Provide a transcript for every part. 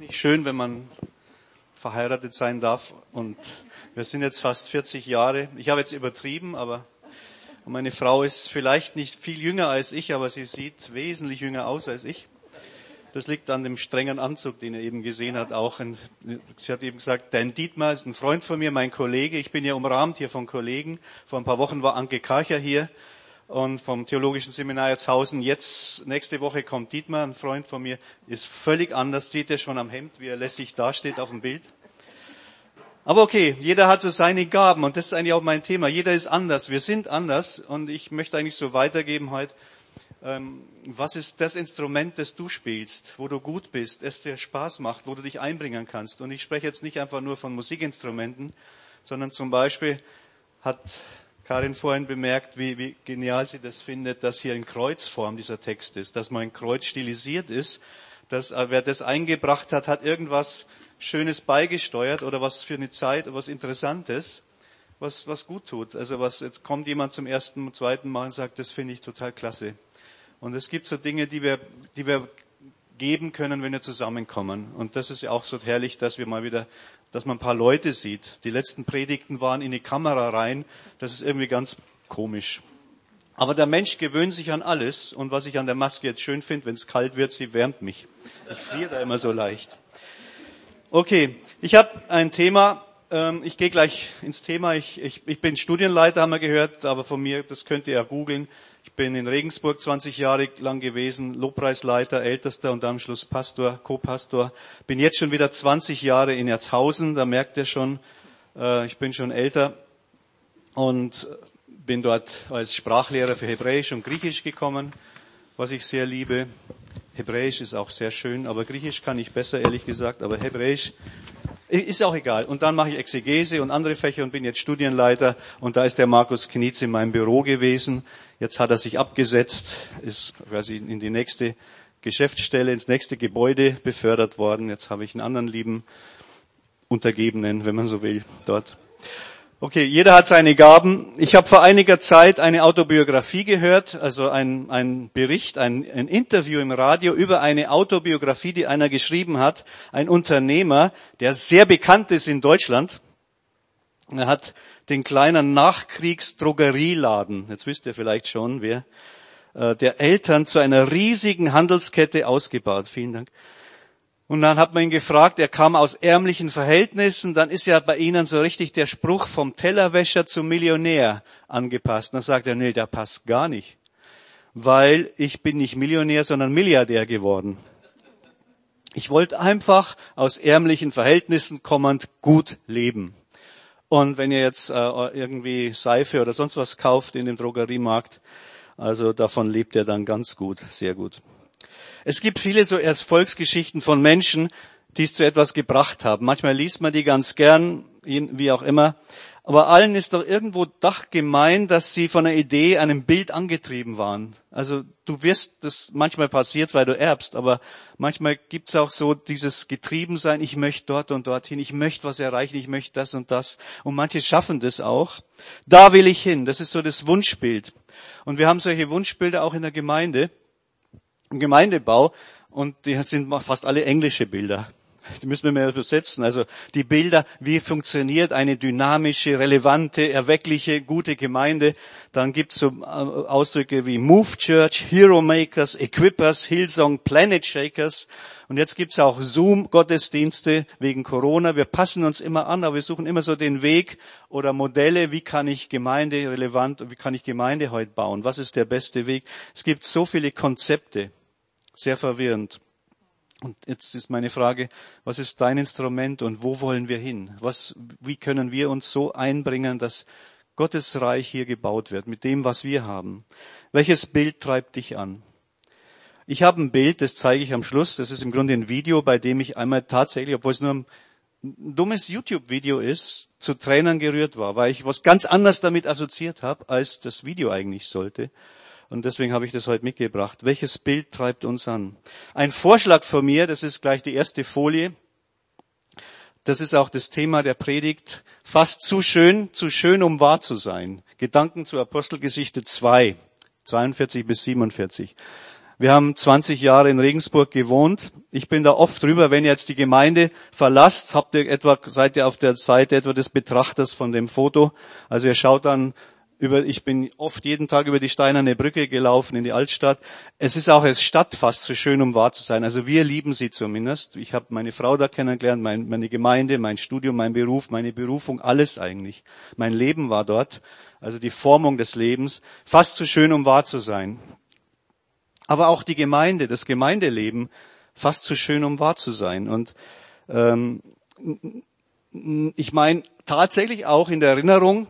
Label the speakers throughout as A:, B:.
A: nicht schön, wenn man verheiratet sein darf. Und wir sind jetzt fast 40 Jahre. Ich habe jetzt übertrieben, aber meine Frau ist vielleicht nicht viel jünger als ich, aber sie sieht wesentlich jünger aus als ich. Das liegt an dem strengen Anzug, den er eben gesehen hat. Auch sie hat eben gesagt, dein Dietmar ist ein Freund von mir, mein Kollege. Ich bin ja umrahmt hier von Kollegen. Vor ein paar Wochen war Anke Karcher hier und vom Theologischen Seminar Jatzhausen. Jetzt, nächste Woche kommt Dietmar, ein Freund von mir, ist völlig anders, sieht er schon am Hemd, wie er lässig dasteht auf dem Bild. Aber okay, jeder hat so seine Gaben und das ist eigentlich auch mein Thema. Jeder ist anders, wir sind anders und ich möchte eigentlich so weitergeben heute, ähm, was ist das Instrument, das du spielst, wo du gut bist, es dir Spaß macht, wo du dich einbringen kannst. Und ich spreche jetzt nicht einfach nur von Musikinstrumenten, sondern zum Beispiel hat Karin vorhin bemerkt, wie, wie genial sie das findet, dass hier in Kreuzform dieser Text ist, dass mein Kreuz stilisiert ist, dass äh, wer das eingebracht hat, hat irgendwas Schönes beigesteuert oder was für eine Zeit, was Interessantes, was, was gut tut. Also was, jetzt kommt jemand zum ersten, zweiten Mal und sagt, das finde ich total klasse. Und es gibt so Dinge, die wir, die wir geben können, wenn wir zusammenkommen. Und das ist ja auch so herrlich, dass wir mal wieder dass man ein paar Leute sieht. Die letzten Predigten waren in die Kamera rein. Das ist irgendwie ganz komisch. Aber der Mensch gewöhnt sich an alles. Und was ich an der Maske jetzt schön finde, wenn es kalt wird, sie wärmt mich. Ich friere da immer so leicht. Okay, ich habe ein Thema. Ähm, ich gehe gleich ins Thema. Ich, ich, ich bin Studienleiter, haben wir gehört, aber von mir, das könnt ihr ja googeln. Ich bin in Regensburg 20 Jahre lang gewesen, Lobpreisleiter, Ältester und am Schluss Pastor, Co-Pastor. Bin jetzt schon wieder 20 Jahre in Erzhausen, da merkt ihr schon, äh, ich bin schon älter und bin dort als Sprachlehrer für Hebräisch und Griechisch gekommen, was ich sehr liebe. Hebräisch ist auch sehr schön, aber Griechisch kann ich besser, ehrlich gesagt, aber Hebräisch ist auch egal. Und dann mache ich Exegese und andere Fächer und bin jetzt Studienleiter. Und da ist der Markus Knietz in meinem Büro gewesen. Jetzt hat er sich abgesetzt, ist quasi in die nächste Geschäftsstelle, ins nächste Gebäude befördert worden. Jetzt habe ich einen anderen lieben Untergebenen, wenn man so will, dort. Okay, jeder hat seine Gaben. Ich habe vor einiger Zeit eine Autobiografie gehört, also ein, ein Bericht, ein, ein Interview im Radio über eine Autobiografie, die einer geschrieben hat, ein Unternehmer, der sehr bekannt ist in Deutschland. Er hat den kleinen Nachkriegsdrogerieladen, jetzt wisst ihr vielleicht schon, wer, äh, der Eltern zu einer riesigen Handelskette ausgebaut. Vielen Dank. Und dann hat man ihn gefragt, er kam aus ärmlichen Verhältnissen, dann ist ja bei Ihnen so richtig der Spruch vom Tellerwäscher zum Millionär angepasst. dann sagt er, nee, der passt gar nicht. Weil ich bin nicht Millionär, sondern Milliardär geworden. Ich wollte einfach aus ärmlichen Verhältnissen kommend gut leben. Und wenn ihr jetzt äh, irgendwie Seife oder sonst was kauft in dem Drogeriemarkt, also davon lebt er dann ganz gut, sehr gut. Es gibt viele so Erfolgsgeschichten von Menschen, die es zu etwas gebracht haben. Manchmal liest man die ganz gern, wie auch immer. Aber allen ist doch irgendwo doch gemein, dass sie von einer Idee, einem Bild angetrieben waren. Also du wirst, das manchmal passiert, weil du erbst, aber manchmal gibt's auch so dieses Getriebensein, ich möchte dort und dorthin, ich möchte was erreichen, ich möchte das und das. Und manche schaffen das auch. Da will ich hin. Das ist so das Wunschbild. Und wir haben solche Wunschbilder auch in der Gemeinde im Gemeindebau und die sind fast alle englische Bilder. Die müssen wir mehr übersetzen. Also die Bilder, wie funktioniert eine dynamische, relevante, erweckliche, gute Gemeinde. Dann gibt's so äh, Ausdrücke wie Move Church, Hero Makers, Equippers, Hillsong, Planet Shakers. Und jetzt gibt's auch Zoom-Gottesdienste wegen Corona. Wir passen uns immer an, aber wir suchen immer so den Weg oder Modelle, wie kann ich Gemeinde relevant, wie kann ich Gemeinde heute bauen? Was ist der beste Weg? Es gibt so viele Konzepte sehr verwirrend. Und jetzt ist meine Frage, was ist dein Instrument und wo wollen wir hin? Was, wie können wir uns so einbringen, dass Gottes Reich hier gebaut wird mit dem, was wir haben? Welches Bild treibt dich an? Ich habe ein Bild, das zeige ich am Schluss. Das ist im Grunde ein Video, bei dem ich einmal tatsächlich, obwohl es nur ein dummes YouTube-Video ist, zu Tränen gerührt war, weil ich was ganz anderes damit assoziiert habe, als das Video eigentlich sollte. Und deswegen habe ich das heute mitgebracht. Welches Bild treibt uns an? Ein Vorschlag von mir, das ist gleich die erste Folie. Das ist auch das Thema der Predigt. Fast zu schön, zu schön, um wahr zu sein. Gedanken zur Apostelgeschichte 2, 42 bis 47. Wir haben 20 Jahre in Regensburg gewohnt. Ich bin da oft drüber, wenn ihr jetzt die Gemeinde verlasst, habt ihr etwa, seid ihr auf der Seite etwa des Betrachters von dem Foto. Also ihr schaut dann über, ich bin oft jeden Tag über die Steinerne Brücke gelaufen in die Altstadt. Es ist auch als Stadt fast so schön, um wahr zu sein. Also wir lieben sie zumindest. Ich habe meine Frau da kennengelernt, mein, meine Gemeinde, mein Studium, mein Beruf, meine Berufung, alles eigentlich. Mein Leben war dort. Also die Formung des Lebens. Fast so schön, um wahr zu sein. Aber auch die Gemeinde, das Gemeindeleben, fast so schön, um wahr zu sein. Und ähm, ich meine tatsächlich auch in der Erinnerung,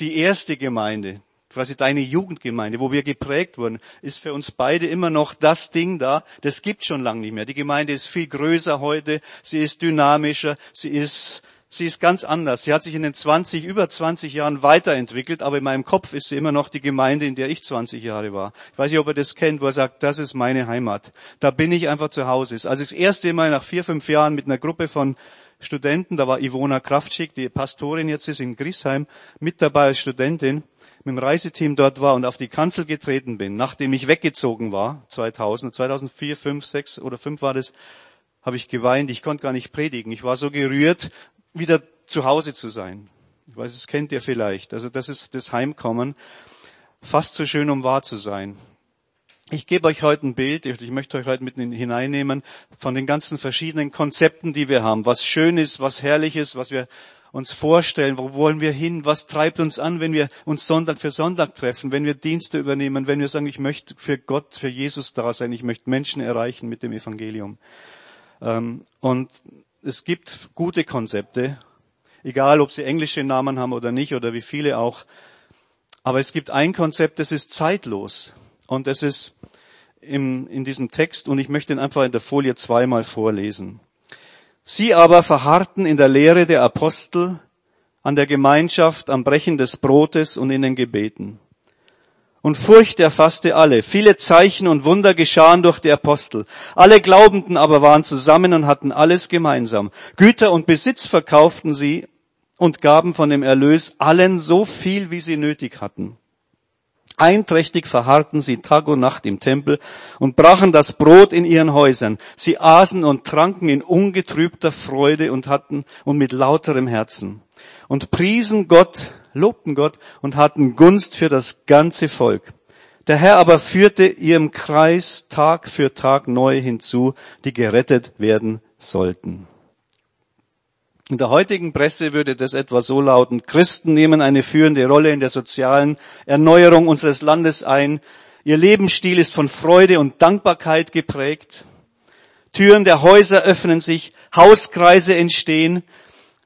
A: die erste Gemeinde, quasi deine Jugendgemeinde, wo wir geprägt wurden, ist für uns beide immer noch das Ding da. Das gibt schon lange nicht mehr. Die Gemeinde ist viel größer heute, sie ist dynamischer, sie ist, sie ist ganz anders. Sie hat sich in den 20, über 20 Jahren weiterentwickelt, aber in meinem Kopf ist sie immer noch die Gemeinde, in der ich 20 Jahre war. Ich weiß nicht, ob er das kennt, wo er sagt, das ist meine Heimat. Da bin ich einfach zu Hause. Also das erste Mal nach vier, fünf Jahren mit einer Gruppe von Studenten, da war Ivona Kraftschick, die Pastorin jetzt ist in Griesheim, mit dabei als Studentin, mit dem Reiseteam dort war und auf die Kanzel getreten bin, nachdem ich weggezogen war, 2000, 2004, 5, 6 oder 5 war das, habe ich geweint, ich konnte gar nicht predigen. Ich war so gerührt, wieder zu Hause zu sein. Ich weiß, das kennt ihr vielleicht. Also das ist das Heimkommen. Fast so schön, um wahr zu sein. Ich gebe euch heute ein Bild, ich möchte euch heute mit hineinnehmen von den ganzen verschiedenen Konzepten, die wir haben. Was schön ist, was herrlich ist, was wir uns vorstellen, wo wollen wir hin, was treibt uns an, wenn wir uns Sonntag für Sonntag treffen, wenn wir Dienste übernehmen, wenn wir sagen, ich möchte für Gott, für Jesus da sein, ich möchte Menschen erreichen mit dem Evangelium. Ähm, und es gibt gute Konzepte, egal ob sie englische Namen haben oder nicht oder wie viele auch. Aber es gibt ein Konzept, das ist zeitlos. Und es ist im, in diesem Text, und ich möchte ihn einfach in der Folie zweimal vorlesen. Sie aber verharrten in der Lehre der Apostel, an der Gemeinschaft, am Brechen des Brotes und in den Gebeten. Und Furcht erfasste alle. Viele Zeichen und Wunder geschahen durch die Apostel. Alle Glaubenden aber waren zusammen und hatten alles gemeinsam. Güter und Besitz verkauften sie und gaben von dem Erlös allen so viel, wie sie nötig hatten. Einträchtig verharrten sie Tag und Nacht im Tempel und brachen das Brot in ihren Häusern. Sie aßen und tranken in ungetrübter Freude und hatten und mit lauterem Herzen und priesen Gott, lobten Gott und hatten Gunst für das ganze Volk. Der Herr aber führte ihrem Kreis Tag für Tag neu hinzu, die gerettet werden sollten. In der heutigen Presse würde das etwa so lauten, Christen nehmen eine führende Rolle in der sozialen Erneuerung unseres Landes ein. Ihr Lebensstil ist von Freude und Dankbarkeit geprägt. Türen der Häuser öffnen sich, Hauskreise entstehen.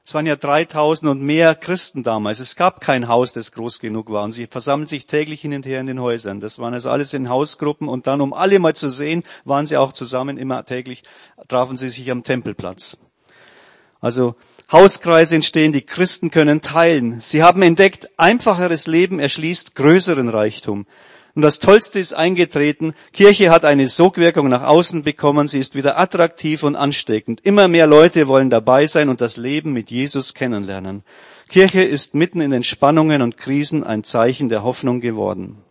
A: Es waren ja 3000 und mehr Christen damals. Es gab kein Haus, das groß genug war. Und sie versammeln sich täglich hin und her in den Häusern. Das waren also alles in Hausgruppen. Und dann, um alle mal zu sehen, waren sie auch zusammen. Immer täglich trafen sie sich am Tempelplatz. Also Hauskreise entstehen, die Christen können teilen. Sie haben entdeckt, einfacheres Leben erschließt größeren Reichtum. Und das Tollste ist eingetreten, Kirche hat eine Sogwirkung nach außen bekommen, sie ist wieder attraktiv und ansteckend. Immer mehr Leute wollen dabei sein und das Leben mit Jesus kennenlernen. Kirche ist mitten in den Spannungen und Krisen ein Zeichen der Hoffnung geworden.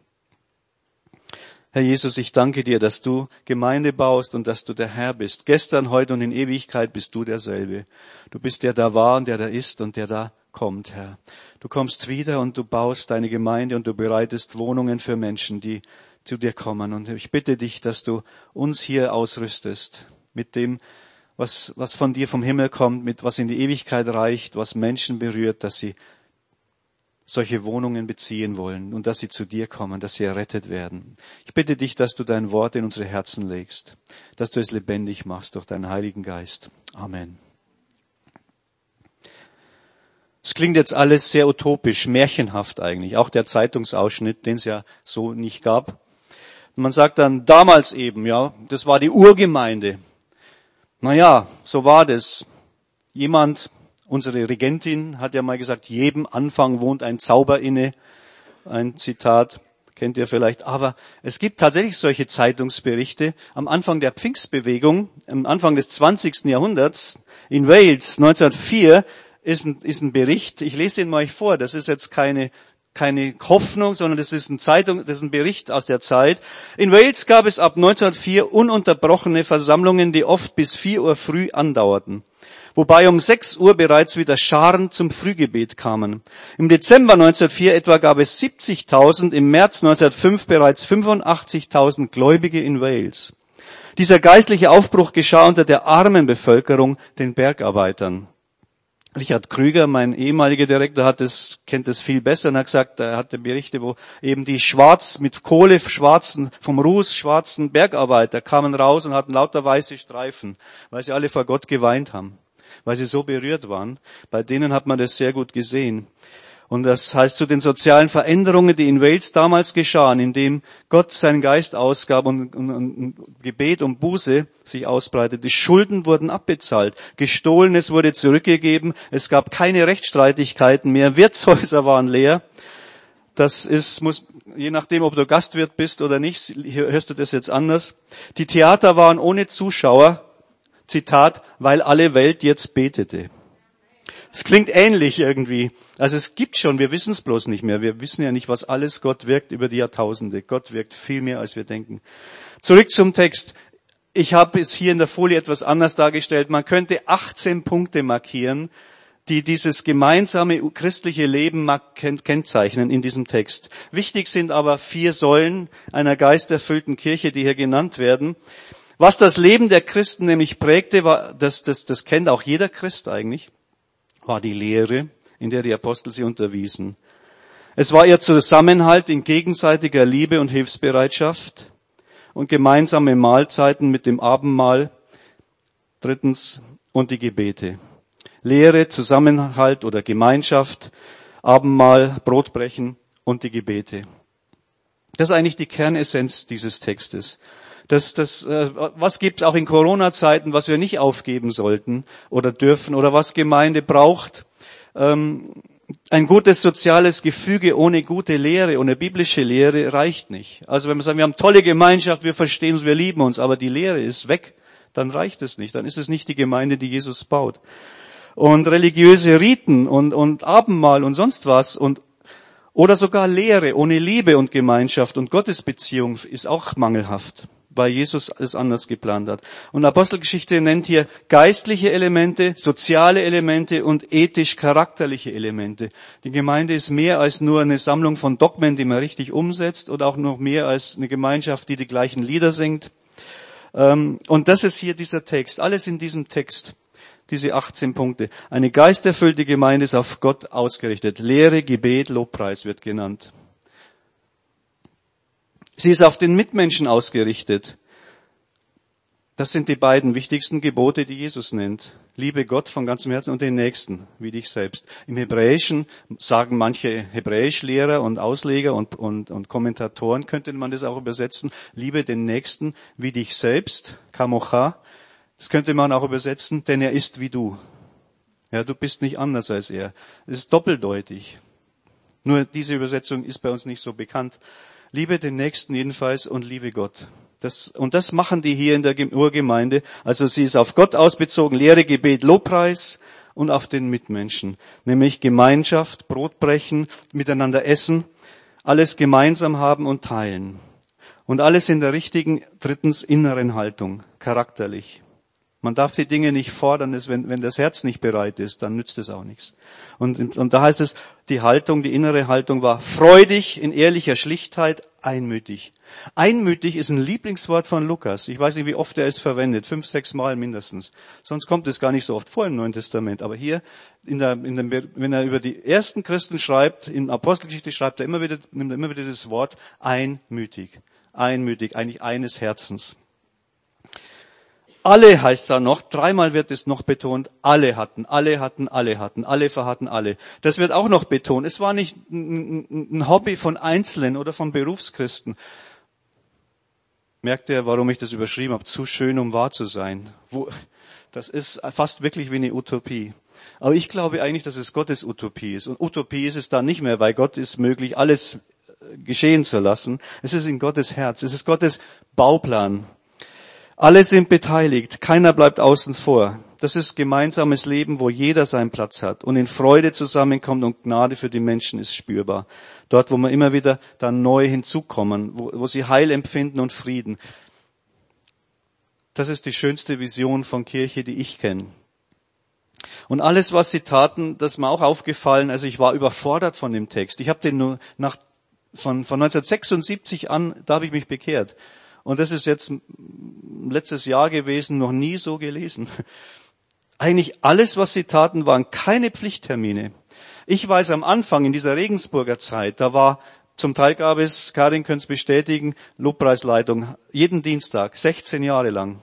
A: Herr Jesus, ich danke dir, dass du Gemeinde baust und dass du der Herr bist. Gestern, heute und in Ewigkeit bist du derselbe. Du bist der da war und der da ist und der da kommt, Herr. Du kommst wieder und du baust deine Gemeinde und du bereitest Wohnungen für Menschen, die zu dir kommen. Und ich bitte dich, dass du uns hier ausrüstest mit dem, was, was von dir vom Himmel kommt, mit was in die Ewigkeit reicht, was Menschen berührt, dass sie solche Wohnungen beziehen wollen und dass sie zu dir kommen, dass sie errettet werden. Ich bitte dich, dass du dein Wort in unsere Herzen legst, dass du es lebendig machst durch deinen Heiligen Geist. Amen. Es klingt jetzt alles sehr utopisch, märchenhaft eigentlich, auch der Zeitungsausschnitt, den es ja so nicht gab. man sagt dann damals eben, ja, das war die Urgemeinde. Naja, so war das. Jemand Unsere Regentin hat ja mal gesagt, jedem Anfang wohnt ein Zauber inne. Ein Zitat kennt ihr vielleicht. Aber es gibt tatsächlich solche Zeitungsberichte. Am Anfang der Pfingstbewegung, am Anfang des 20. Jahrhunderts in Wales 1904 ist ein, ist ein Bericht. Ich lese ihn mal vor. Das ist jetzt keine keine Hoffnung, sondern das ist ein Zeitung, das ist ein Bericht aus der Zeit. In Wales gab es ab 1904 ununterbrochene Versammlungen, die oft bis 4 Uhr früh andauerten wobei um 6 Uhr bereits wieder Scharen zum Frühgebet kamen. Im Dezember 1904 etwa gab es 70.000, im März 1905 bereits 85.000 Gläubige in Wales. Dieser geistliche Aufbruch geschah unter der armen Bevölkerung, den Bergarbeitern. Richard Krüger, mein ehemaliger Direktor, hat es, kennt es viel besser und hat gesagt, er hatte Berichte, wo eben die schwarz, mit Kohle schwarzen, vom Ruß schwarzen Bergarbeiter kamen raus und hatten lauter weiße Streifen, weil sie alle vor Gott geweint haben weil sie so berührt waren. Bei denen hat man das sehr gut gesehen. Und das heißt zu den sozialen Veränderungen, die in Wales damals geschahen, indem Gott seinen Geist ausgab und, und, und Gebet und Buße sich ausbreitet. Die Schulden wurden abbezahlt, gestohlenes wurde zurückgegeben, es gab keine Rechtsstreitigkeiten mehr, Wirtshäuser waren leer. Das ist, muss, je nachdem, ob du Gastwirt bist oder nicht, hörst du das jetzt anders. Die Theater waren ohne Zuschauer, Zitat, weil alle Welt jetzt betete. Es klingt ähnlich irgendwie. Also es gibt schon, wir wissen es bloß nicht mehr. Wir wissen ja nicht, was alles Gott wirkt über die Jahrtausende. Gott wirkt viel mehr, als wir denken. Zurück zum Text. Ich habe es hier in der Folie etwas anders dargestellt. Man könnte 18 Punkte markieren, die dieses gemeinsame christliche Leben kennzeichnen in diesem Text. Wichtig sind aber vier Säulen einer geisterfüllten Kirche, die hier genannt werden. Was das Leben der Christen nämlich prägte, war, das, das, das kennt auch jeder Christ eigentlich, war die Lehre, in der die Apostel sie unterwiesen. Es war ihr Zusammenhalt in gegenseitiger Liebe und Hilfsbereitschaft und gemeinsame Mahlzeiten mit dem Abendmahl. Drittens und die Gebete. Lehre, Zusammenhalt oder Gemeinschaft, Abendmahl, Brotbrechen und die Gebete. Das ist eigentlich die Kernessenz dieses Textes. Das, das, äh, was gibt es auch in Corona-Zeiten, was wir nicht aufgeben sollten oder dürfen oder was Gemeinde braucht? Ähm, ein gutes soziales Gefüge ohne gute Lehre, ohne biblische Lehre reicht nicht. Also wenn wir sagen, wir haben tolle Gemeinschaft, wir verstehen uns, wir lieben uns, aber die Lehre ist weg, dann reicht es nicht. Dann ist es nicht die Gemeinde, die Jesus baut. Und religiöse Riten und, und Abendmahl und sonst was und oder sogar Lehre ohne Liebe und Gemeinschaft und Gottesbeziehung ist auch mangelhaft weil Jesus es anders geplant hat. Und Apostelgeschichte nennt hier geistliche Elemente, soziale Elemente und ethisch-charakterliche Elemente. Die Gemeinde ist mehr als nur eine Sammlung von Dogmen, die man richtig umsetzt, oder auch noch mehr als eine Gemeinschaft, die die gleichen Lieder singt. Ähm, und das ist hier dieser Text, alles in diesem Text diese 18 Punkte. Eine geisterfüllte Gemeinde ist auf Gott ausgerichtet. Lehre, Gebet, Lobpreis wird genannt. Sie ist auf den Mitmenschen ausgerichtet. Das sind die beiden wichtigsten Gebote, die Jesus nennt. Liebe Gott von ganzem Herzen und den Nächsten, wie dich selbst. Im Hebräischen sagen manche Hebräischlehrer und Ausleger und, und, und Kommentatoren, könnte man das auch übersetzen, liebe den Nächsten wie dich selbst, Kamocha. Das könnte man auch übersetzen, denn er ist wie du. Ja, du bist nicht anders als er. Es ist doppeldeutig. Nur diese Übersetzung ist bei uns nicht so bekannt. Liebe den Nächsten jedenfalls und liebe Gott. Das, und das machen die hier in der Urgemeinde. Also sie ist auf Gott ausbezogen, Lehre, Gebet, Lobpreis und auf den Mitmenschen. Nämlich Gemeinschaft, Brotbrechen, miteinander essen, alles gemeinsam haben und teilen. Und alles in der richtigen, drittens, inneren Haltung, charakterlich. Man darf die Dinge nicht fordern, wenn, wenn das Herz nicht bereit ist, dann nützt es auch nichts. Und, und da heißt es, die Haltung, die innere Haltung war freudig, in ehrlicher Schlichtheit, einmütig. Einmütig ist ein Lieblingswort von Lukas. Ich weiß nicht, wie oft er es verwendet. Fünf, sechs Mal mindestens. Sonst kommt es gar nicht so oft vor im Neuen Testament. Aber hier, in der, in dem, wenn er über die ersten Christen schreibt, in Apostelgeschichte schreibt er immer wieder, nimmt er immer wieder das Wort einmütig. Einmütig, eigentlich eines Herzens. Alle heißt da noch, dreimal wird es noch betont, alle hatten, alle hatten, alle hatten, alle verhatten alle. Das wird auch noch betont. Es war nicht ein Hobby von Einzelnen oder von Berufschristen. Merkt ihr, warum ich das überschrieben habe? Zu schön, um wahr zu sein. das ist fast wirklich wie eine Utopie. Aber ich glaube eigentlich, dass es Gottes Utopie ist. Und Utopie ist es dann nicht mehr, weil Gott ist möglich, alles geschehen zu lassen. Es ist in Gottes Herz. Es ist Gottes Bauplan. Alle sind beteiligt, keiner bleibt außen vor. Das ist gemeinsames Leben, wo jeder seinen Platz hat und in Freude zusammenkommt und Gnade für die Menschen ist spürbar. Dort, wo wir immer wieder dann neu hinzukommen, wo, wo sie Heil empfinden und Frieden. Das ist die schönste Vision von Kirche, die ich kenne. Und alles, was sie taten, das ist mir auch aufgefallen. Also ich war überfordert von dem Text. Ich habe den nur nach, von, von 1976 an, da habe ich mich bekehrt. Und das ist jetzt letztes Jahr gewesen, noch nie so gelesen. Eigentlich alles, was sie taten, waren keine Pflichttermine. Ich weiß am Anfang in dieser Regensburger Zeit, da war zum Teil gab es, Karin könnte es bestätigen, Lobpreisleitung jeden Dienstag, 16 Jahre lang.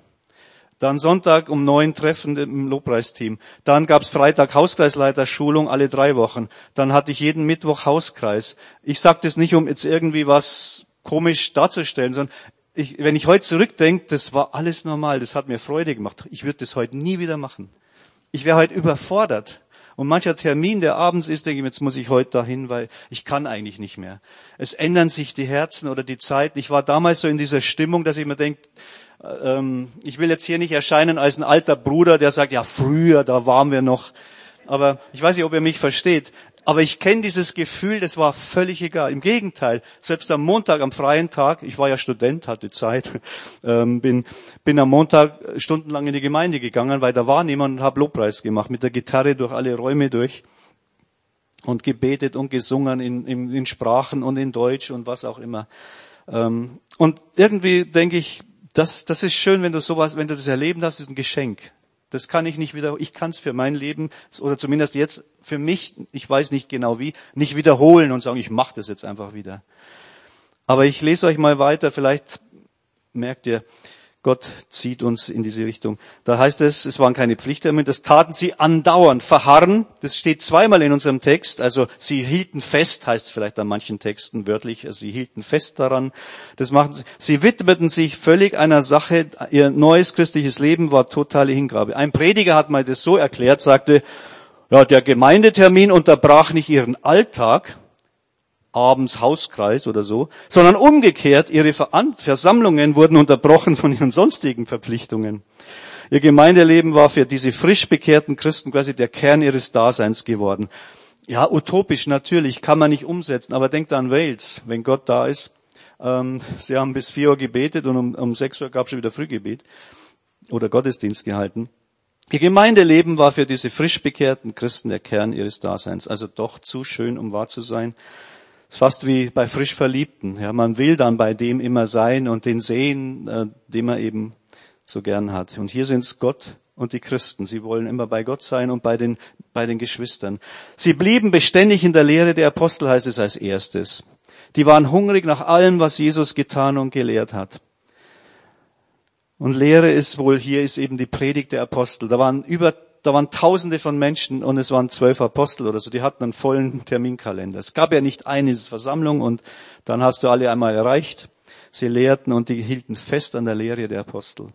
A: Dann Sonntag um neun Treffen im Lobpreisteam. Dann gab's Freitag Hauskreisleiterschulung alle drei Wochen. Dann hatte ich jeden Mittwoch Hauskreis. Ich sage das nicht, um jetzt irgendwie was komisch darzustellen, sondern ich, wenn ich heute zurückdenke, das war alles normal, das hat mir Freude gemacht. Ich würde das heute nie wieder machen. Ich wäre heute überfordert. Und mancher Termin, der abends ist, denke ich, jetzt muss ich heute dahin, weil ich kann eigentlich nicht mehr. Es ändern sich die Herzen oder die Zeiten. Ich war damals so in dieser Stimmung, dass ich mir denke, ähm, ich will jetzt hier nicht erscheinen als ein alter Bruder, der sagt, ja früher, da waren wir noch. Aber ich weiß nicht, ob ihr mich versteht. Aber ich kenne dieses Gefühl, das war völlig egal. Im Gegenteil, selbst am Montag, am freien Tag, ich war ja Student, hatte Zeit, ähm, bin, bin am Montag stundenlang in die Gemeinde gegangen, weil da war niemand und habe Lobpreis gemacht, mit der Gitarre durch alle Räume durch und gebetet und gesungen in, in, in Sprachen und in Deutsch und was auch immer. Ähm, und irgendwie denke ich, das, das ist schön, wenn du sowas, wenn du das erleben darfst, ist ein Geschenk. Das kann ich nicht wieder, ich kann es für mein Leben, oder zumindest jetzt für mich, ich weiß nicht genau wie, nicht wiederholen und sagen, ich mache das jetzt einfach wieder. Aber ich lese euch mal weiter, vielleicht merkt ihr, Gott zieht uns in diese Richtung. Da heißt es, es waren keine Pflichttermine, das taten sie andauernd, verharren. Das steht zweimal in unserem Text. Also sie hielten fest, heißt es vielleicht an manchen Texten wörtlich, also sie hielten fest daran. Das machten sie. Sie widmeten sich völlig einer Sache. Ihr neues christliches Leben war totale Hingabe. Ein Prediger hat mal das so erklärt, sagte, ja, der Gemeindetermin unterbrach nicht ihren Alltag, abends Hauskreis oder so, sondern umgekehrt, ihre Versammlungen wurden unterbrochen von ihren sonstigen Verpflichtungen. Ihr Gemeindeleben war für diese frisch bekehrten Christen quasi der Kern ihres Daseins geworden. Ja, utopisch natürlich, kann man nicht umsetzen, aber denkt an Wales, wenn Gott da ist. Ähm, sie haben bis vier Uhr gebetet und um, um sechs Uhr gab es schon wieder Frühgebet oder Gottesdienst gehalten. Ihr Gemeindeleben war für diese frisch bekehrten Christen der Kern ihres Daseins, also doch zu schön, um wahr zu sein ist fast wie bei frisch Verliebten. Ja, man will dann bei dem immer sein und den sehen, äh, den man eben so gern hat. Und hier sind es Gott und die Christen. Sie wollen immer bei Gott sein und bei den, bei den Geschwistern. Sie blieben beständig in der Lehre der Apostel, heißt es als erstes. Die waren hungrig nach allem, was Jesus getan und gelehrt hat. Und Lehre ist wohl, hier ist eben die Predigt der Apostel. Da waren über da waren tausende von Menschen und es waren zwölf Apostel oder so, die hatten einen vollen Terminkalender. Es gab ja nicht eine Versammlung und dann hast du alle einmal erreicht. Sie lehrten und die hielten fest an der Lehre der Apostel.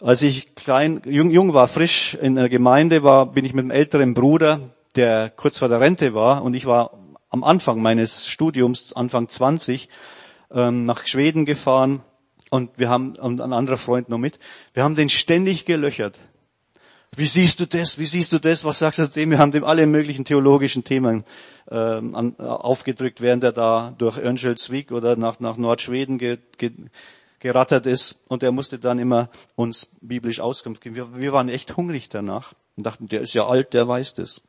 A: Als ich klein, jung, jung war, frisch in der Gemeinde war, bin ich mit einem älteren Bruder, der kurz vor der Rente war und ich war am Anfang meines Studiums, Anfang 20, ähm, nach Schweden gefahren und wir haben, und ein anderer Freund noch mit, wir haben den ständig gelöchert. Wie siehst du das? Wie siehst du das? Was sagst du zu dem? Wir haben dem alle möglichen theologischen Themen ähm, an, äh, aufgedrückt, während er da durch Örnsköldsvik oder nach, nach Nordschweden ge, ge, gerattert ist. Und er musste dann immer uns biblisch Auskunft geben. Wir, wir waren echt hungrig danach und dachten, der ist ja alt, der weiß das.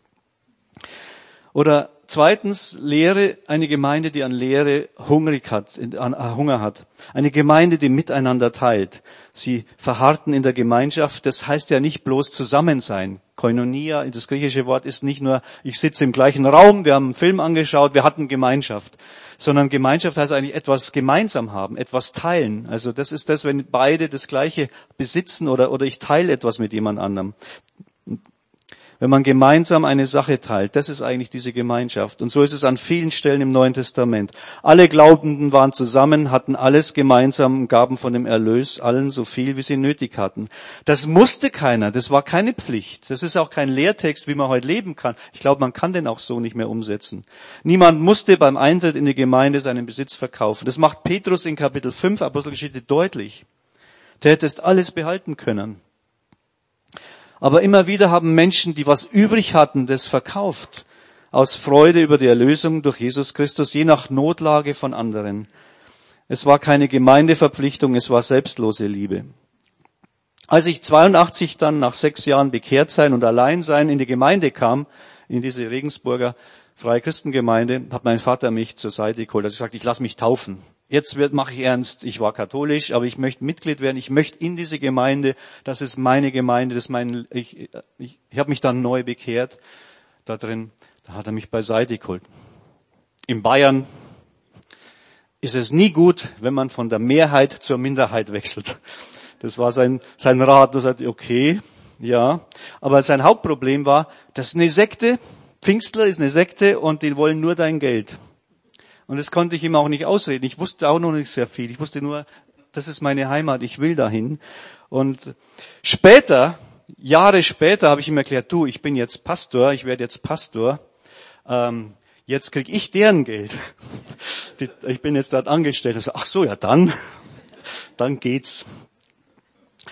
A: Oder zweitens Lehre, eine Gemeinde, die an Lehre hungrig hat, an äh, Hunger hat. Eine Gemeinde, die miteinander teilt. Sie verharrten in der Gemeinschaft. Das heißt ja nicht bloß zusammen sein. Koinonia, das griechische Wort ist nicht nur, ich sitze im gleichen Raum, wir haben einen Film angeschaut, wir hatten Gemeinschaft. Sondern Gemeinschaft heißt eigentlich etwas gemeinsam haben, etwas teilen. Also das ist das, wenn beide das Gleiche besitzen oder, oder ich teile etwas mit jemand anderem wenn man gemeinsam eine Sache teilt. Das ist eigentlich diese Gemeinschaft. Und so ist es an vielen Stellen im Neuen Testament. Alle Glaubenden waren zusammen, hatten alles gemeinsam, gaben von dem Erlös allen so viel, wie sie nötig hatten. Das musste keiner, das war keine Pflicht. Das ist auch kein Lehrtext, wie man heute leben kann. Ich glaube, man kann den auch so nicht mehr umsetzen. Niemand musste beim Eintritt in die Gemeinde seinen Besitz verkaufen. Das macht Petrus in Kapitel 5 Apostelgeschichte deutlich. Der hättest alles behalten können. Aber immer wieder haben Menschen, die was übrig hatten, das verkauft. Aus Freude über die Erlösung durch Jesus Christus, je nach Notlage von anderen. Es war keine Gemeindeverpflichtung, es war selbstlose Liebe. Als ich 82 dann nach sechs Jahren bekehrt sein und allein sein in die Gemeinde kam, in diese Regensburger Freie Christengemeinde, hat mein Vater mich zur Seite geholt. Er hat gesagt, ich lasse mich taufen. Jetzt mache ich ernst. Ich war katholisch, aber ich möchte Mitglied werden. Ich möchte in diese Gemeinde. Das ist meine Gemeinde. Das ist mein, ich, ich, ich habe mich dann neu bekehrt da drin. Da hat er mich beiseite geholt. In Bayern ist es nie gut, wenn man von der Mehrheit zur Minderheit wechselt. Das war sein, sein Rat. Er sagte, okay, ja. Aber sein Hauptproblem war, das ist eine Sekte. Pfingstler ist eine Sekte und die wollen nur dein Geld. Und das konnte ich ihm auch nicht ausreden. Ich wusste auch noch nicht sehr viel. Ich wusste nur, das ist meine Heimat, ich will dahin. Und später, Jahre später, habe ich ihm erklärt, du, ich bin jetzt Pastor, ich werde jetzt Pastor. Ähm, jetzt krieg ich deren Geld. Ich bin jetzt dort angestellt. ach so, ja dann, dann geht's.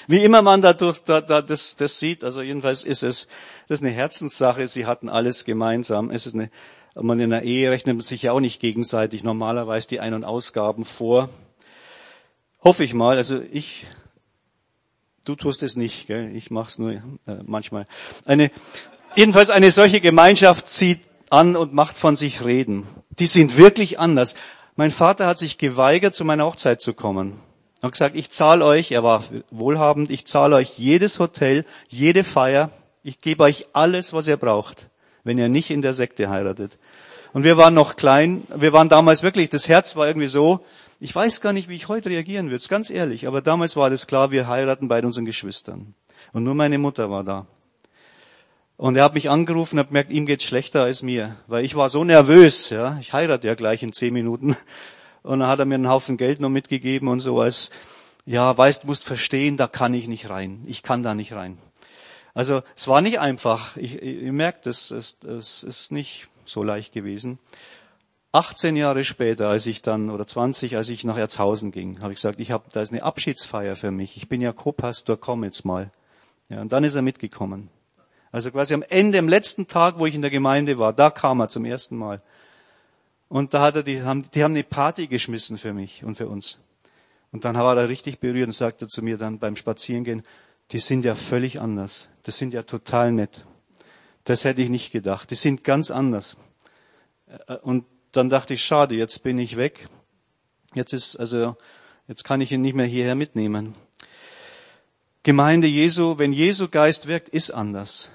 A: Wie immer man dadurch da, da, das, das sieht, also jedenfalls ist es, das ist eine Herzenssache, sie hatten alles gemeinsam. Es ist eine, man in der Ehe rechnet man sich ja auch nicht gegenseitig normalerweise die Ein- und Ausgaben vor. Hoffe ich mal, also ich, du tust es nicht, gell? ich mach's nur äh, manchmal. Eine, jedenfalls eine solche Gemeinschaft zieht an und macht von sich reden. Die sind wirklich anders. Mein Vater hat sich geweigert, zu meiner Hochzeit zu kommen. Er hat gesagt, ich zahle euch, er war wohlhabend, ich zahle euch jedes Hotel, jede Feier, ich gebe euch alles, was ihr braucht, wenn ihr nicht in der Sekte heiratet. Und wir waren noch klein, wir waren damals wirklich, das Herz war irgendwie so, ich weiß gar nicht, wie ich heute reagieren würde, ganz ehrlich, aber damals war das klar, wir heiraten bei unseren Geschwistern. Und nur meine Mutter war da. Und er hat mich angerufen und hat gemerkt, ihm geht's schlechter als mir, weil ich war so nervös, ja, ich heirate ja gleich in zehn Minuten. Und dann hat er mir einen Haufen Geld noch mitgegeben und so als, ja, weißt, musst verstehen, da kann ich nicht rein. Ich kann da nicht rein. Also es war nicht einfach. Ich, ihr merkt, es, es, es ist nicht so leicht gewesen. 18 Jahre später, als ich dann, oder 20, als ich nach Erzhausen ging, habe ich gesagt, ich habe, da ist eine Abschiedsfeier für mich. Ich bin ja Co-Pastor, komm jetzt mal. Ja, und dann ist er mitgekommen. Also quasi am Ende, am letzten Tag, wo ich in der Gemeinde war, da kam er zum ersten Mal. Und da hat er die, haben, die haben eine Party geschmissen für mich und für uns. Und dann war er richtig berührt und sagte zu mir dann beim Spazierengehen, die sind ja völlig anders. Das sind ja total nett. Das hätte ich nicht gedacht. Die sind ganz anders. Äh, und dann dachte ich, schade, jetzt bin ich weg. Jetzt ist, also, jetzt kann ich ihn nicht mehr hierher mitnehmen. Gemeinde Jesu, wenn Jesu Geist wirkt, ist anders.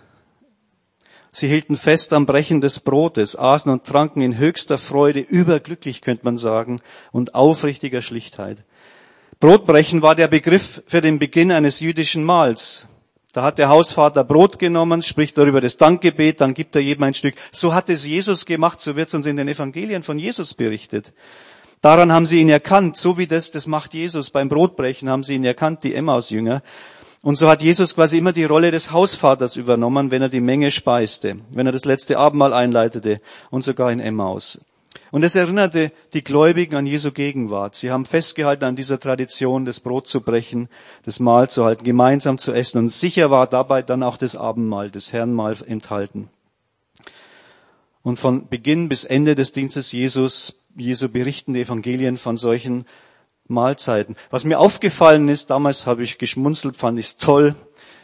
A: Sie hielten fest am Brechen des Brotes, aßen und tranken in höchster Freude, überglücklich könnte man sagen, und aufrichtiger Schlichtheit. Brotbrechen war der Begriff für den Beginn eines jüdischen Mahls. Da hat der Hausvater Brot genommen, spricht darüber das Dankgebet, dann gibt er jedem ein Stück. So hat es Jesus gemacht, so wird es uns in den Evangelien von Jesus berichtet. Daran haben sie ihn erkannt, so wie das, das macht Jesus beim Brotbrechen, haben sie ihn erkannt, die Emmaus-Jünger. Und so hat Jesus quasi immer die Rolle des Hausvaters übernommen, wenn er die Menge speiste, wenn er das letzte Abendmahl einleitete und sogar in Emmaus. Und es erinnerte die Gläubigen an Jesu Gegenwart. Sie haben festgehalten an dieser Tradition, das Brot zu brechen, das Mahl zu halten, gemeinsam zu essen. Und sicher war dabei dann auch das Abendmahl, das Herrenmahl enthalten. Und von Beginn bis Ende des Dienstes Jesus, Jesu berichten die Evangelien von solchen Mahlzeiten. Was mir aufgefallen ist, damals habe ich geschmunzelt, fand ich toll,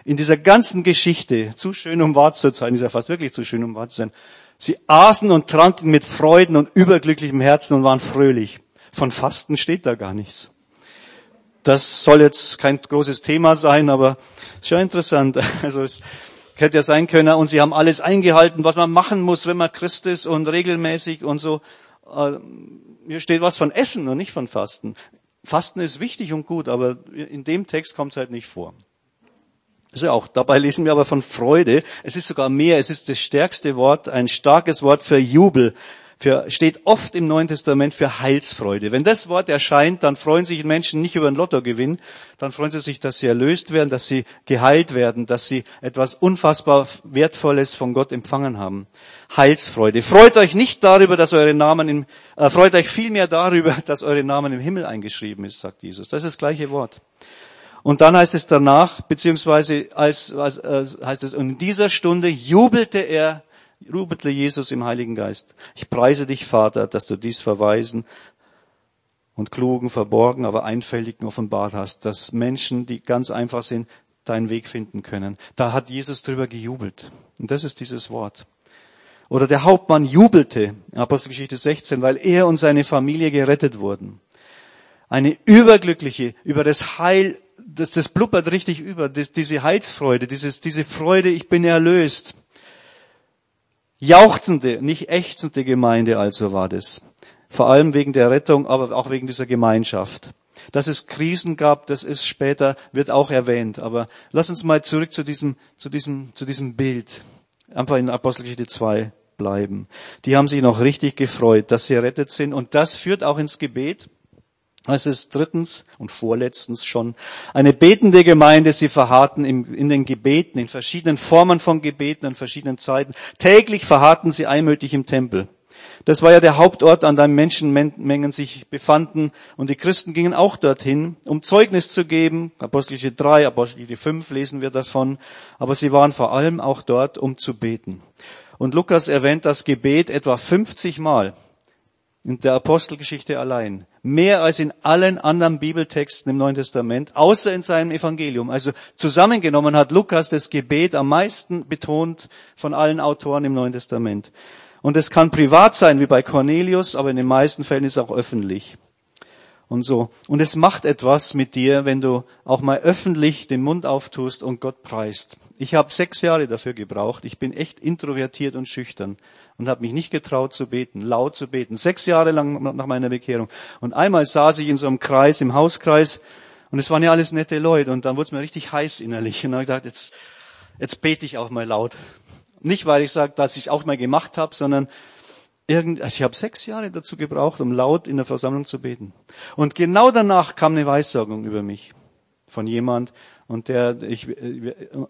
A: in dieser ganzen Geschichte, zu schön um wahr zu sein, ist ja fast wirklich zu schön um wahr zu sein, sie aßen und tranken mit Freuden und überglücklichem Herzen und waren fröhlich. Von Fasten steht da gar nichts. Das soll jetzt kein großes Thema sein, aber schon interessant. Also es hätte ja sein können, und sie haben alles eingehalten, was man machen muss, wenn man Christ ist und regelmäßig und so. Äh, hier steht was von Essen und nicht von Fasten. Fasten ist wichtig und gut, aber in dem Text kommt es halt nicht vor. Ja auch. Dabei lesen wir aber von Freude. Es ist sogar mehr. Es ist das stärkste Wort, ein starkes Wort für Jubel. Für, steht oft im Neuen Testament für Heilsfreude. Wenn das Wort erscheint, dann freuen sich Menschen nicht über einen Lottogewinn, dann freuen sie sich, dass sie erlöst werden, dass sie geheilt werden, dass sie etwas unfassbar Wertvolles von Gott empfangen haben. Heilsfreude. Freut euch nicht darüber, dass eure Namen im, äh, freut euch vielmehr darüber, dass eure Namen im Himmel eingeschrieben ist, sagt Jesus. Das ist das gleiche Wort. Und dann heißt es danach, beziehungsweise als, als, als heißt es, und in dieser Stunde jubelte er, jubelte Jesus im Heiligen Geist. Ich preise dich, Vater, dass du dies verweisen und klugen, verborgen, aber einfältigen offenbart hast, dass Menschen, die ganz einfach sind, deinen Weg finden können. Da hat Jesus drüber gejubelt. Und das ist dieses Wort. Oder der Hauptmann jubelte, Apostelgeschichte 16, weil er und seine Familie gerettet wurden. Eine überglückliche, über das Heil, das, das blubbert richtig über, das, diese Heilsfreude, dieses, diese Freude, ich bin erlöst. Jauchzende, nicht ächzende Gemeinde also war das. Vor allem wegen der Rettung, aber auch wegen dieser Gemeinschaft. Dass es Krisen gab, das ist später, wird auch erwähnt. Aber lass uns mal zurück zu diesem, zu diesem, zu diesem Bild. Einfach in Apostelgeschichte 2 bleiben. Die haben sich noch richtig gefreut, dass sie errettet sind. Und das führt auch ins Gebet. Es ist drittens und vorletztens schon eine betende Gemeinde. Sie verharrten in den Gebeten, in verschiedenen Formen von Gebeten, an verschiedenen Zeiten. Täglich verharrten sie einmütig im Tempel. Das war ja der Hauptort, an dem Menschenmengen sich befanden. Und die Christen gingen auch dorthin, um Zeugnis zu geben. Apostelgeschichte 3, Apostelgeschichte 5 lesen wir davon. Aber sie waren vor allem auch dort, um zu beten. Und Lukas erwähnt das Gebet etwa 50 Mal in der Apostelgeschichte allein. Mehr als in allen anderen Bibeltexten im Neuen Testament, außer in seinem Evangelium. Also zusammengenommen hat Lukas das Gebet am meisten betont von allen Autoren im Neuen Testament. Und es kann privat sein, wie bei Cornelius, aber in den meisten Fällen ist es auch öffentlich und so. Und es macht etwas mit dir, wenn du auch mal öffentlich den Mund auftust und Gott preist. Ich habe sechs Jahre dafür gebraucht. Ich bin echt introvertiert und schüchtern und habe mich nicht getraut zu beten, laut zu beten. Sechs Jahre lang nach meiner Bekehrung. Und einmal saß ich in so einem Kreis, im Hauskreis, und es waren ja alles nette Leute. Und dann wurde es mir richtig heiß innerlich. Und dann habe ich gedacht, jetzt, jetzt bete ich auch mal laut. Nicht, weil ich sage, dass ich es auch mal gemacht habe, sondern irgend, also ich habe sechs Jahre dazu gebraucht, um laut in der Versammlung zu beten. Und genau danach kam eine Weissagung über mich von jemand und der ich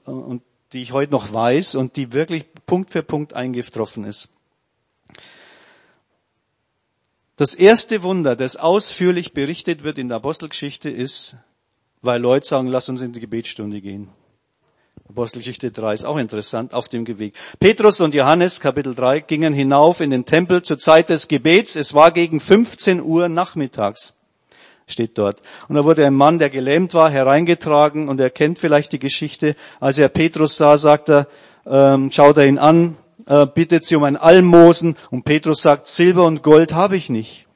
A: und die ich heute noch weiß und die wirklich Punkt für Punkt eingetroffen ist. Das erste Wunder, das ausführlich berichtet wird in der Apostelgeschichte, ist, weil Leute sagen, lass uns in die Gebetsstunde gehen. Apostelgeschichte 3 ist auch interessant, auf dem Weg. Petrus und Johannes, Kapitel 3, gingen hinauf in den Tempel zur Zeit des Gebets. Es war gegen 15 Uhr nachmittags, steht dort. Und da wurde ein Mann, der gelähmt war, hereingetragen und er kennt vielleicht die Geschichte. Als er Petrus sah, sagt er, ähm, schaut er ihn an, äh, bittet sie um ein Almosen und Petrus sagt, Silber und Gold habe ich nicht.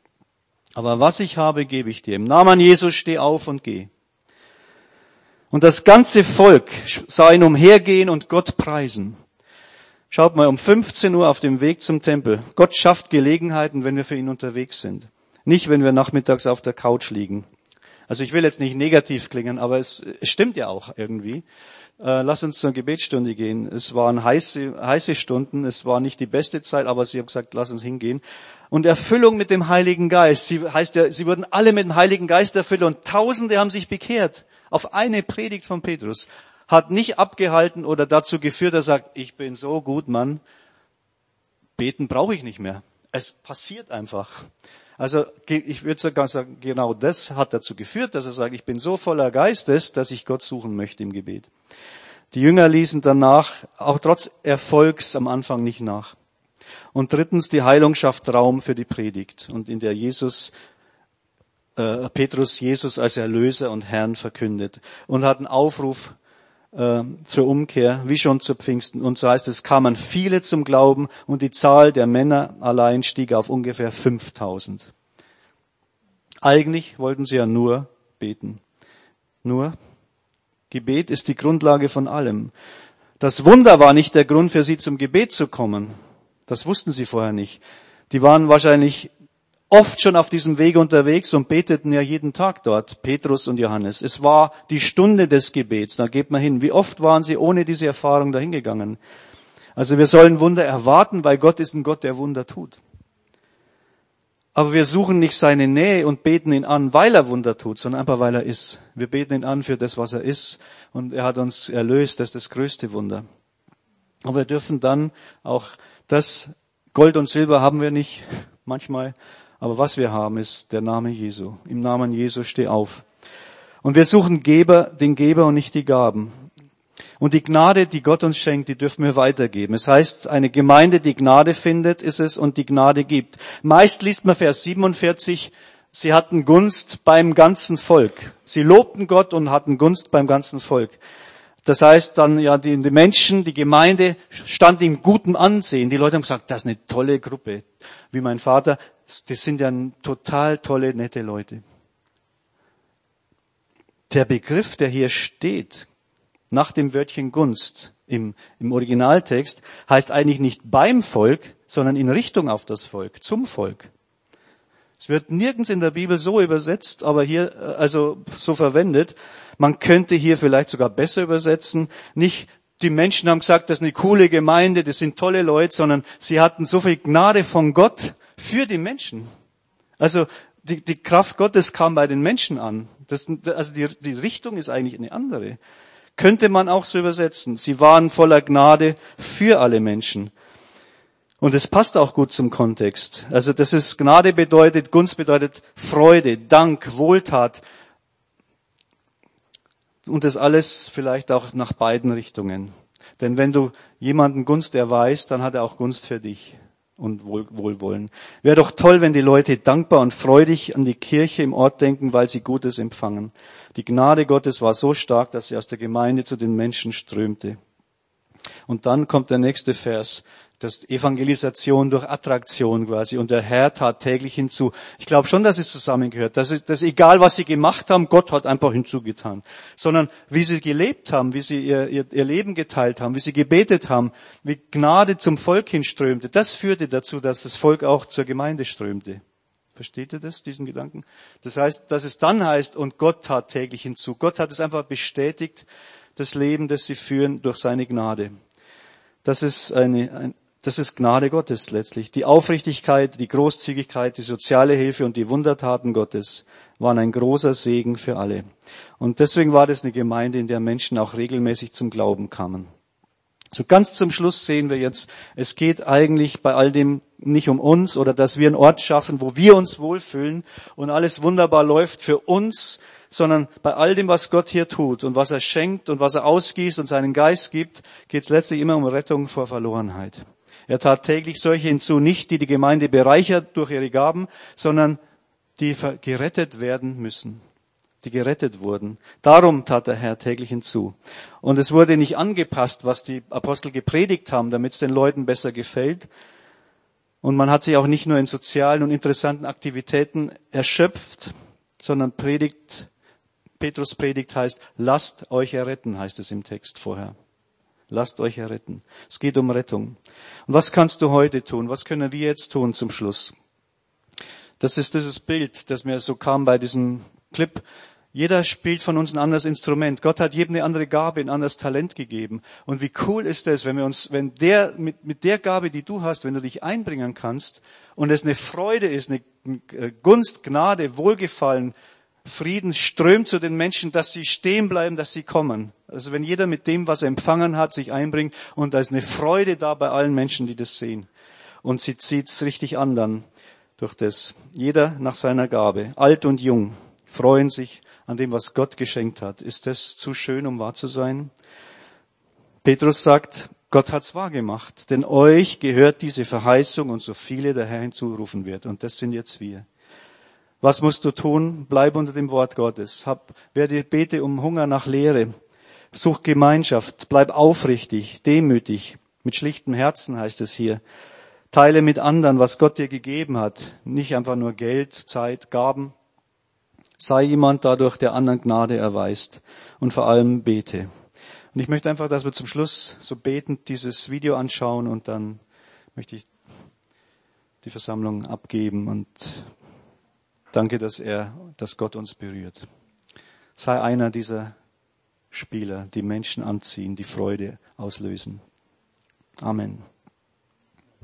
A: Aber was ich habe, gebe ich dir. Im Namen Jesus steh auf und geh. Und das ganze Volk sah ihn umhergehen und Gott preisen. Schaut mal, um 15 Uhr auf dem Weg zum Tempel. Gott schafft Gelegenheiten, wenn wir für ihn unterwegs sind. Nicht, wenn wir nachmittags auf der Couch liegen. Also ich will jetzt nicht negativ klingen, aber es, es stimmt ja auch irgendwie. Äh, lass uns zur Gebetsstunde gehen. Es waren heiße, heiße Stunden, es war nicht die beste Zeit, aber sie haben gesagt, lass uns hingehen. Und Erfüllung mit dem Heiligen Geist. Sie heißt ja, sie wurden alle mit dem Heiligen Geist erfüllt und Tausende haben sich bekehrt auf eine Predigt von Petrus hat nicht abgehalten oder dazu geführt, dass er sagt, ich bin so gut, Mann, beten brauche ich nicht mehr. Es passiert einfach. Also ich würde sogar sagen, genau das hat dazu geführt, dass er sagt, ich bin so voller Geistes, dass ich Gott suchen möchte im Gebet. Die Jünger ließen danach, auch trotz Erfolgs am Anfang nicht nach. Und drittens, die Heilung schafft Raum für die Predigt und in der Jesus äh, Petrus Jesus als Erlöser und Herrn verkündet und hat einen Aufruf äh, zur Umkehr, wie schon zu Pfingsten. Und so heißt es, kamen viele zum Glauben und die Zahl der Männer allein stieg auf ungefähr 5000. Eigentlich wollten sie ja nur beten. Nur, Gebet ist die Grundlage von allem. Das Wunder war nicht der Grund für sie zum Gebet zu kommen. Das wussten sie vorher nicht. Die waren wahrscheinlich oft schon auf diesem Weg unterwegs und beteten ja jeden Tag dort, Petrus und Johannes. Es war die Stunde des Gebets, da geht man hin. Wie oft waren sie ohne diese Erfahrung dahingegangen? Also wir sollen Wunder erwarten, weil Gott ist ein Gott, der Wunder tut. Aber wir suchen nicht seine Nähe und beten ihn an, weil er Wunder tut, sondern einfach weil er ist. Wir beten ihn an für das, was er ist. Und er hat uns erlöst, das ist das größte Wunder. Aber wir dürfen dann auch das Gold und Silber haben wir nicht manchmal, aber was wir haben, ist der Name Jesu. Im Namen Jesu steh auf. Und wir suchen Geber, den Geber und nicht die Gaben. Und die Gnade, die Gott uns schenkt, die dürfen wir weitergeben. Es heißt, eine Gemeinde, die Gnade findet, ist es und die Gnade gibt. Meist liest man Vers 47, sie hatten Gunst beim ganzen Volk. Sie lobten Gott und hatten Gunst beim ganzen Volk. Das heißt dann, ja, die, die Menschen, die Gemeinde stand im guten Ansehen. Die Leute haben gesagt, das ist eine tolle Gruppe. Wie mein Vater, das sind ja total tolle, nette Leute. Der Begriff, der hier steht, nach dem Wörtchen Gunst im, im Originaltext heißt eigentlich nicht beim Volk, sondern in Richtung auf das Volk, zum Volk. Es wird nirgends in der Bibel so übersetzt, aber hier, äh, also so verwendet. Man könnte hier vielleicht sogar besser übersetzen. Nicht die Menschen haben gesagt, das ist eine coole Gemeinde, das sind tolle Leute, sondern sie hatten so viel Gnade von Gott für die Menschen. Also die, die Kraft Gottes kam bei den Menschen an. Das, also die, die Richtung ist eigentlich eine andere. Könnte man auch so übersetzen. Sie waren voller Gnade für alle Menschen. Und es passt auch gut zum Kontext. Also das ist Gnade bedeutet, Gunst bedeutet Freude, Dank, Wohltat. Und das alles vielleicht auch nach beiden Richtungen. Denn wenn du jemanden Gunst erweist, dann hat er auch Gunst für dich und Wohl, Wohlwollen. Wäre doch toll, wenn die Leute dankbar und freudig an die Kirche im Ort denken, weil sie Gutes empfangen. Die Gnade Gottes war so stark, dass sie aus der Gemeinde zu den Menschen strömte. Und dann kommt der nächste Vers das Evangelisation durch Attraktion quasi. Und der Herr tat täglich hinzu. Ich glaube schon, dass es zusammengehört. Das ist, das ist egal, was sie gemacht haben, Gott hat einfach hinzugetan. Sondern wie sie gelebt haben, wie sie ihr, ihr, ihr Leben geteilt haben, wie sie gebetet haben, wie Gnade zum Volk hinströmte, das führte dazu, dass das Volk auch zur Gemeinde strömte. Versteht ihr das, diesen Gedanken? Das heißt, dass es dann heißt, und Gott tat täglich hinzu. Gott hat es einfach bestätigt, das Leben, das sie führen, durch seine Gnade. Das ist eine, ein, das ist Gnade Gottes letztlich. Die Aufrichtigkeit, die Großzügigkeit, die soziale Hilfe und die Wundertaten Gottes waren ein großer Segen für alle. Und deswegen war das eine Gemeinde, in der Menschen auch regelmäßig zum Glauben kamen. So ganz zum Schluss sehen wir jetzt, es geht eigentlich bei all dem nicht um uns oder dass wir einen Ort schaffen, wo wir uns wohlfühlen und alles wunderbar läuft für uns, sondern bei all dem, was Gott hier tut und was er schenkt und was er ausgießt und seinen Geist gibt, geht es letztlich immer um Rettung vor Verlorenheit. Er tat täglich solche hinzu, nicht die die Gemeinde bereichert durch ihre Gaben, sondern die gerettet werden müssen, die gerettet wurden. Darum tat der Herr täglich hinzu. Und es wurde nicht angepasst, was die Apostel gepredigt haben, damit es den Leuten besser gefällt. Und man hat sich auch nicht nur in sozialen und interessanten Aktivitäten erschöpft, sondern predigt, Petrus predigt heißt, lasst euch erretten, heißt es im Text vorher. Lasst euch erretten. Es geht um Rettung. Und was kannst du heute tun? Was können wir jetzt tun zum Schluss? Das ist dieses Bild, das mir so kam bei diesem Clip. Jeder spielt von uns ein anderes Instrument. Gott hat jedem eine andere Gabe, ein anderes Talent gegeben. Und wie cool ist es, wenn wir uns, wenn der, mit, mit der Gabe, die du hast, wenn du dich einbringen kannst und es eine Freude ist, eine Gunst, Gnade, Wohlgefallen, Frieden strömt zu den Menschen, dass sie stehen bleiben, dass sie kommen. Also wenn jeder mit dem, was er empfangen hat, sich einbringt und da ist eine Freude da bei allen Menschen, die das sehen. Und sie zieht's richtig an dann durch das. Jeder nach seiner Gabe. Alt und jung freuen sich an dem, was Gott geschenkt hat. Ist das zu schön, um wahr zu sein? Petrus sagt, Gott hat's wahr gemacht, denn euch gehört diese Verheißung und so viele der Herr hinzurufen wird. Und das sind jetzt wir. Was musst du tun? Bleib unter dem Wort Gottes. Hab, werde, bete um Hunger nach Lehre. Such Gemeinschaft. Bleib aufrichtig, demütig. Mit schlichtem Herzen heißt es hier. Teile mit anderen, was Gott dir gegeben hat. Nicht einfach nur Geld, Zeit, Gaben. Sei jemand dadurch, der anderen Gnade erweist. Und vor allem bete. Und ich möchte einfach, dass wir zum Schluss so betend dieses Video anschauen und dann möchte ich die Versammlung abgeben und Danke, dass er, dass Gott uns berührt. Sei einer dieser Spieler, die Menschen anziehen, die Freude auslösen. Amen.